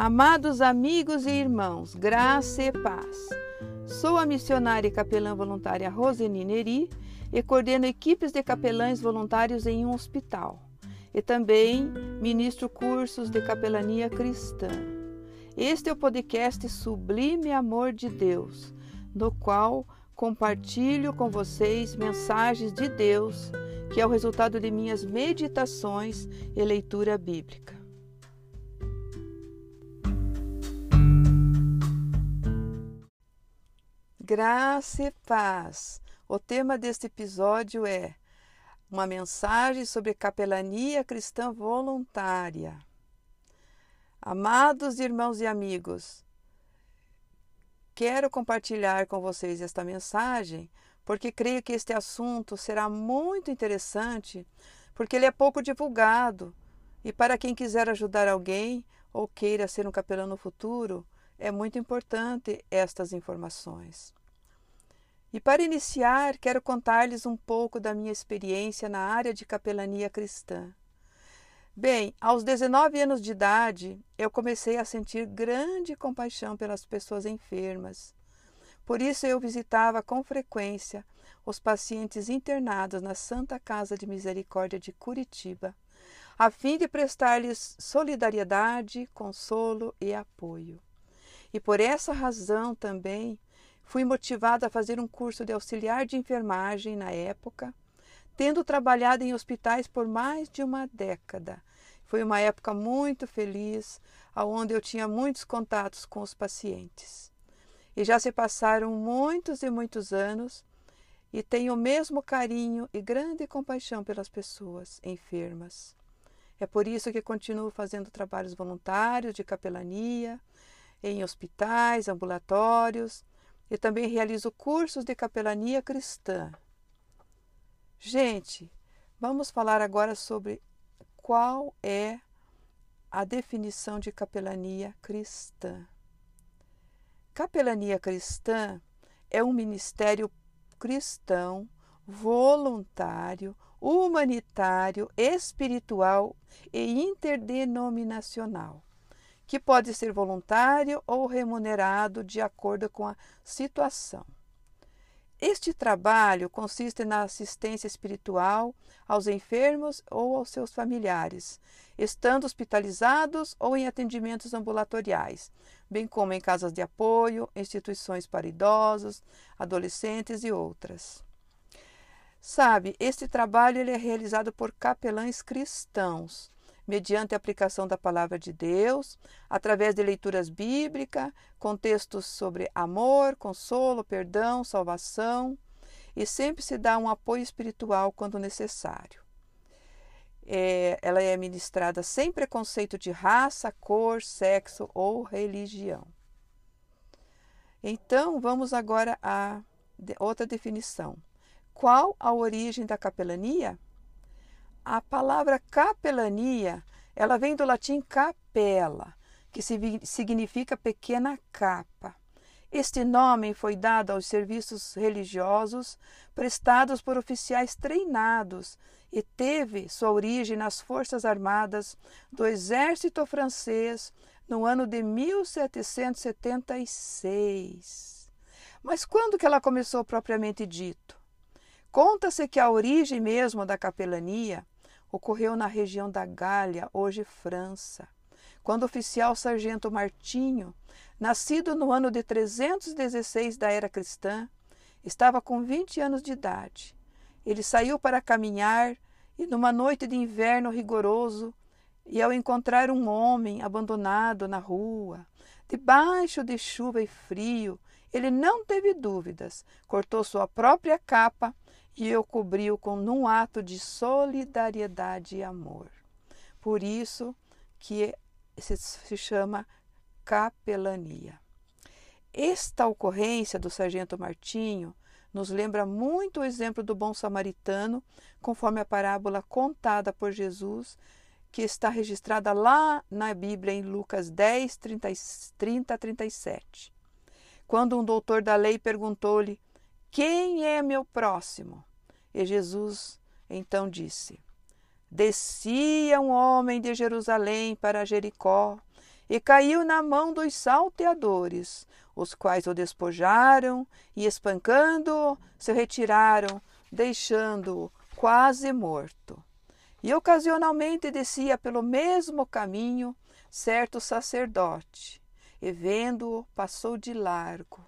Amados amigos e irmãos, graça e paz. Sou a missionária e capelã voluntária Roseni Neri e coordeno equipes de capelães voluntários em um hospital. E também ministro cursos de capelania cristã. Este é o podcast Sublime Amor de Deus, no qual compartilho com vocês mensagens de Deus, que é o resultado de minhas meditações e leitura bíblica. Graça e paz. O tema deste episódio é uma mensagem sobre capelania cristã voluntária. Amados irmãos e amigos, quero compartilhar com vocês esta mensagem porque creio que este assunto será muito interessante, porque ele é pouco divulgado e para quem quiser ajudar alguém ou queira ser um capelão no futuro, é muito importante estas informações. E para iniciar, quero contar-lhes um pouco da minha experiência na área de capelania cristã. Bem, aos 19 anos de idade, eu comecei a sentir grande compaixão pelas pessoas enfermas. Por isso eu visitava com frequência os pacientes internados na Santa Casa de Misericórdia de Curitiba, a fim de prestar-lhes solidariedade, consolo e apoio. E por essa razão também Fui motivada a fazer um curso de auxiliar de enfermagem na época, tendo trabalhado em hospitais por mais de uma década. Foi uma época muito feliz, onde eu tinha muitos contatos com os pacientes. E já se passaram muitos e muitos anos e tenho o mesmo carinho e grande compaixão pelas pessoas enfermas. É por isso que continuo fazendo trabalhos voluntários de capelania em hospitais, ambulatórios e também realizo cursos de capelania cristã. Gente, vamos falar agora sobre qual é a definição de capelania cristã. Capelania cristã é um ministério cristão, voluntário, humanitário, espiritual e interdenominacional que pode ser voluntário ou remunerado de acordo com a situação. Este trabalho consiste na assistência espiritual aos enfermos ou aos seus familiares, estando hospitalizados ou em atendimentos ambulatoriais, bem como em casas de apoio, instituições para idosos, adolescentes e outras. Sabe, este trabalho ele é realizado por capelães cristãos mediante a aplicação da palavra de Deus, através de leituras bíblicas, contextos sobre amor, consolo, perdão, salvação, e sempre se dá um apoio espiritual quando necessário. É, ela é ministrada sem preconceito de raça, cor, sexo ou religião. Então, vamos agora a outra definição. Qual a origem da capelania? A palavra capelania, ela vem do latim capela, que significa pequena capa. Este nome foi dado aos serviços religiosos prestados por oficiais treinados e teve sua origem nas Forças Armadas do Exército Francês no ano de 1776. Mas quando que ela começou propriamente dito? Conta-se que a origem mesmo da capelania ocorreu na região da Gália, hoje França, quando o oficial sargento Martinho, nascido no ano de 316 da era cristã, estava com 20 anos de idade. Ele saiu para caminhar e, numa noite de inverno rigoroso, e ao encontrar um homem abandonado na rua, debaixo de chuva e frio, ele não teve dúvidas, cortou sua própria capa e o cobriu com num ato de solidariedade e amor. Por isso que se chama capelania. Esta ocorrência do sargento Martinho nos lembra muito o exemplo do bom samaritano, conforme a parábola contada por Jesus, que está registrada lá na Bíblia em Lucas 10, 30, 30 a 37. Quando um doutor da lei perguntou-lhe: Quem é meu próximo? E Jesus então disse: Descia um homem de Jerusalém para Jericó e caiu na mão dos salteadores, os quais o despojaram e, espancando-o, se retiraram, deixando-o quase morto. E ocasionalmente descia pelo mesmo caminho certo sacerdote, e vendo-o, passou de largo.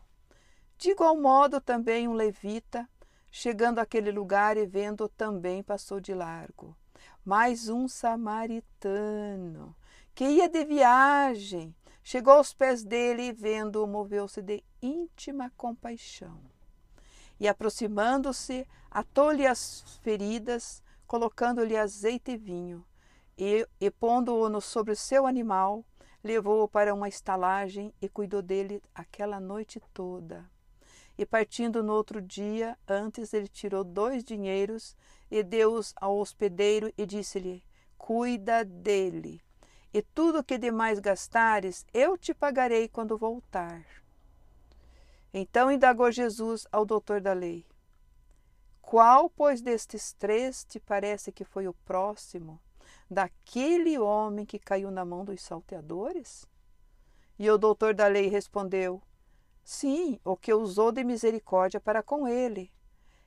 De igual modo, também um levita, chegando àquele lugar e vendo-o, também passou de largo. Mais um samaritano, que ia de viagem, chegou aos pés dele e, vendo-o, moveu-se de íntima compaixão. E, aproximando-se, atou-lhe as feridas, colocando-lhe azeite e vinho, e, e pondo-o sobre o seu animal, levou-o para uma estalagem e cuidou dele aquela noite toda. E partindo no outro dia, antes ele tirou dois dinheiros e deu-os ao hospedeiro e disse-lhe: Cuida dele, e tudo o que demais gastares, eu te pagarei quando voltar. Então indagou Jesus ao doutor da lei: Qual, pois, destes três te parece que foi o próximo daquele homem que caiu na mão dos salteadores? E o doutor da lei respondeu: Sim, o que usou de misericórdia para com ele.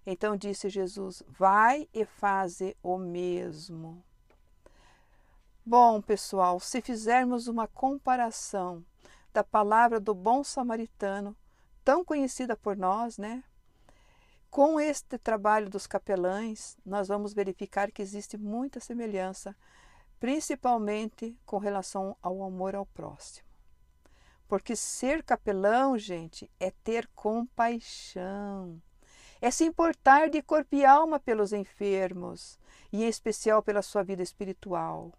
Então disse Jesus: Vai e faze o mesmo. Bom, pessoal, se fizermos uma comparação da palavra do bom samaritano, tão conhecida por nós, né? Com este trabalho dos capelães, nós vamos verificar que existe muita semelhança, principalmente com relação ao amor ao próximo. Porque ser capelão, gente, é ter compaixão é se importar de corpo e alma pelos enfermos, e em especial pela sua vida espiritual.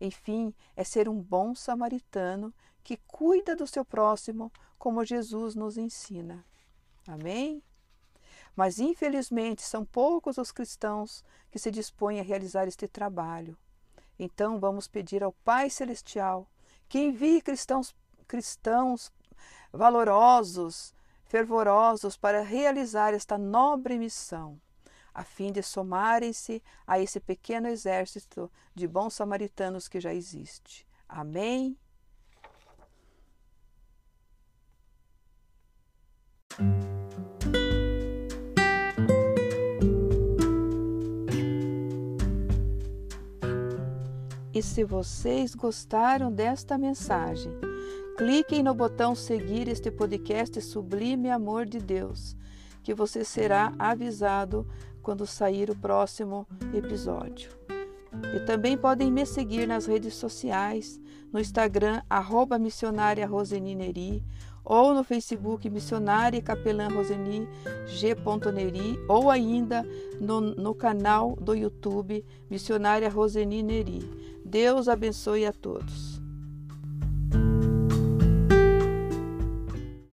Enfim, é ser um bom samaritano que cuida do seu próximo como Jesus nos ensina. Amém? Mas infelizmente são poucos os cristãos que se dispõem a realizar este trabalho. Então vamos pedir ao Pai Celestial que envie cristãos, cristãos valorosos, fervorosos para realizar esta nobre missão, a fim de somarem-se a esse pequeno exército de bons samaritanos que já existe. Amém. E se vocês gostaram desta mensagem, Cliquem no botão seguir este podcast Sublime Amor de Deus, que você será avisado quando sair o próximo episódio. E também podem me seguir nas redes sociais, no Instagram, arroba missionária Rosenineri, ou no Facebook Missionária Capelã Roseni G. Neri, ou ainda no, no canal do YouTube Missionária Roseni Neri. Deus abençoe a todos.